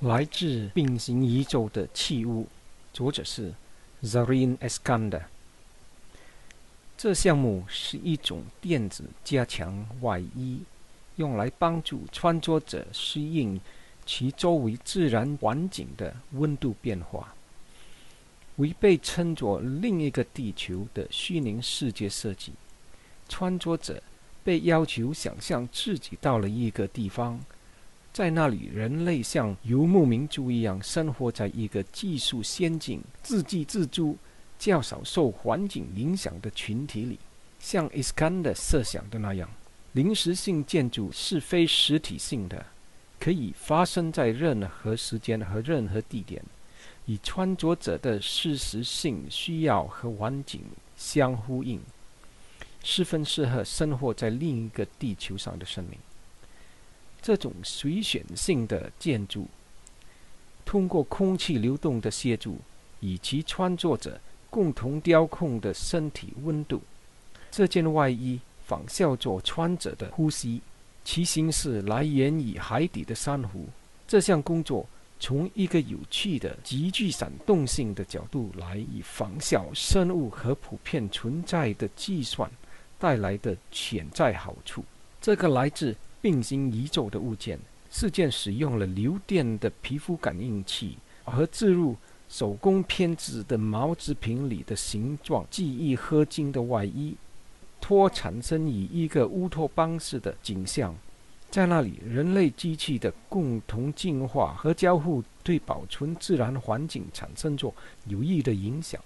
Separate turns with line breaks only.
来自并行宇宙的器物，作者是 Zarin Eskander。这项目是一种电子加强外衣，用来帮助穿着者适应其周围自然环境的温度变化。为被称作另一个地球的虚拟世界设计，穿着者被要求想象自己到了一个地方，在那里人类像游牧民族一样生活在一个技术先进、自给自足。较少受环境影响的群体里，像 Iskander 设想的那样，临时性建筑是非实体性的，可以发生在任何时间和任何地点，与穿着者的事实性需要和环境相呼应，十分适合生活在另一个地球上的生命。这种随选性的建筑，通过空气流动的协助，以及穿着者。共同调控的身体温度。这件外衣仿效着穿着的呼吸，其形式来源于海底的珊瑚。这项工作从一个有趣的、极具闪动性的角度来以仿效生物和普遍存在的计算带来的潜在好处。这个来自并行移走的物件是件使用了流电的皮肤感应器和置入。手工编织的毛织品里的形状记忆合金的外衣，托产生以一个乌托邦式的景象，在那里，人类机器的共同进化和交互对保存自然环境产生着有益的影响。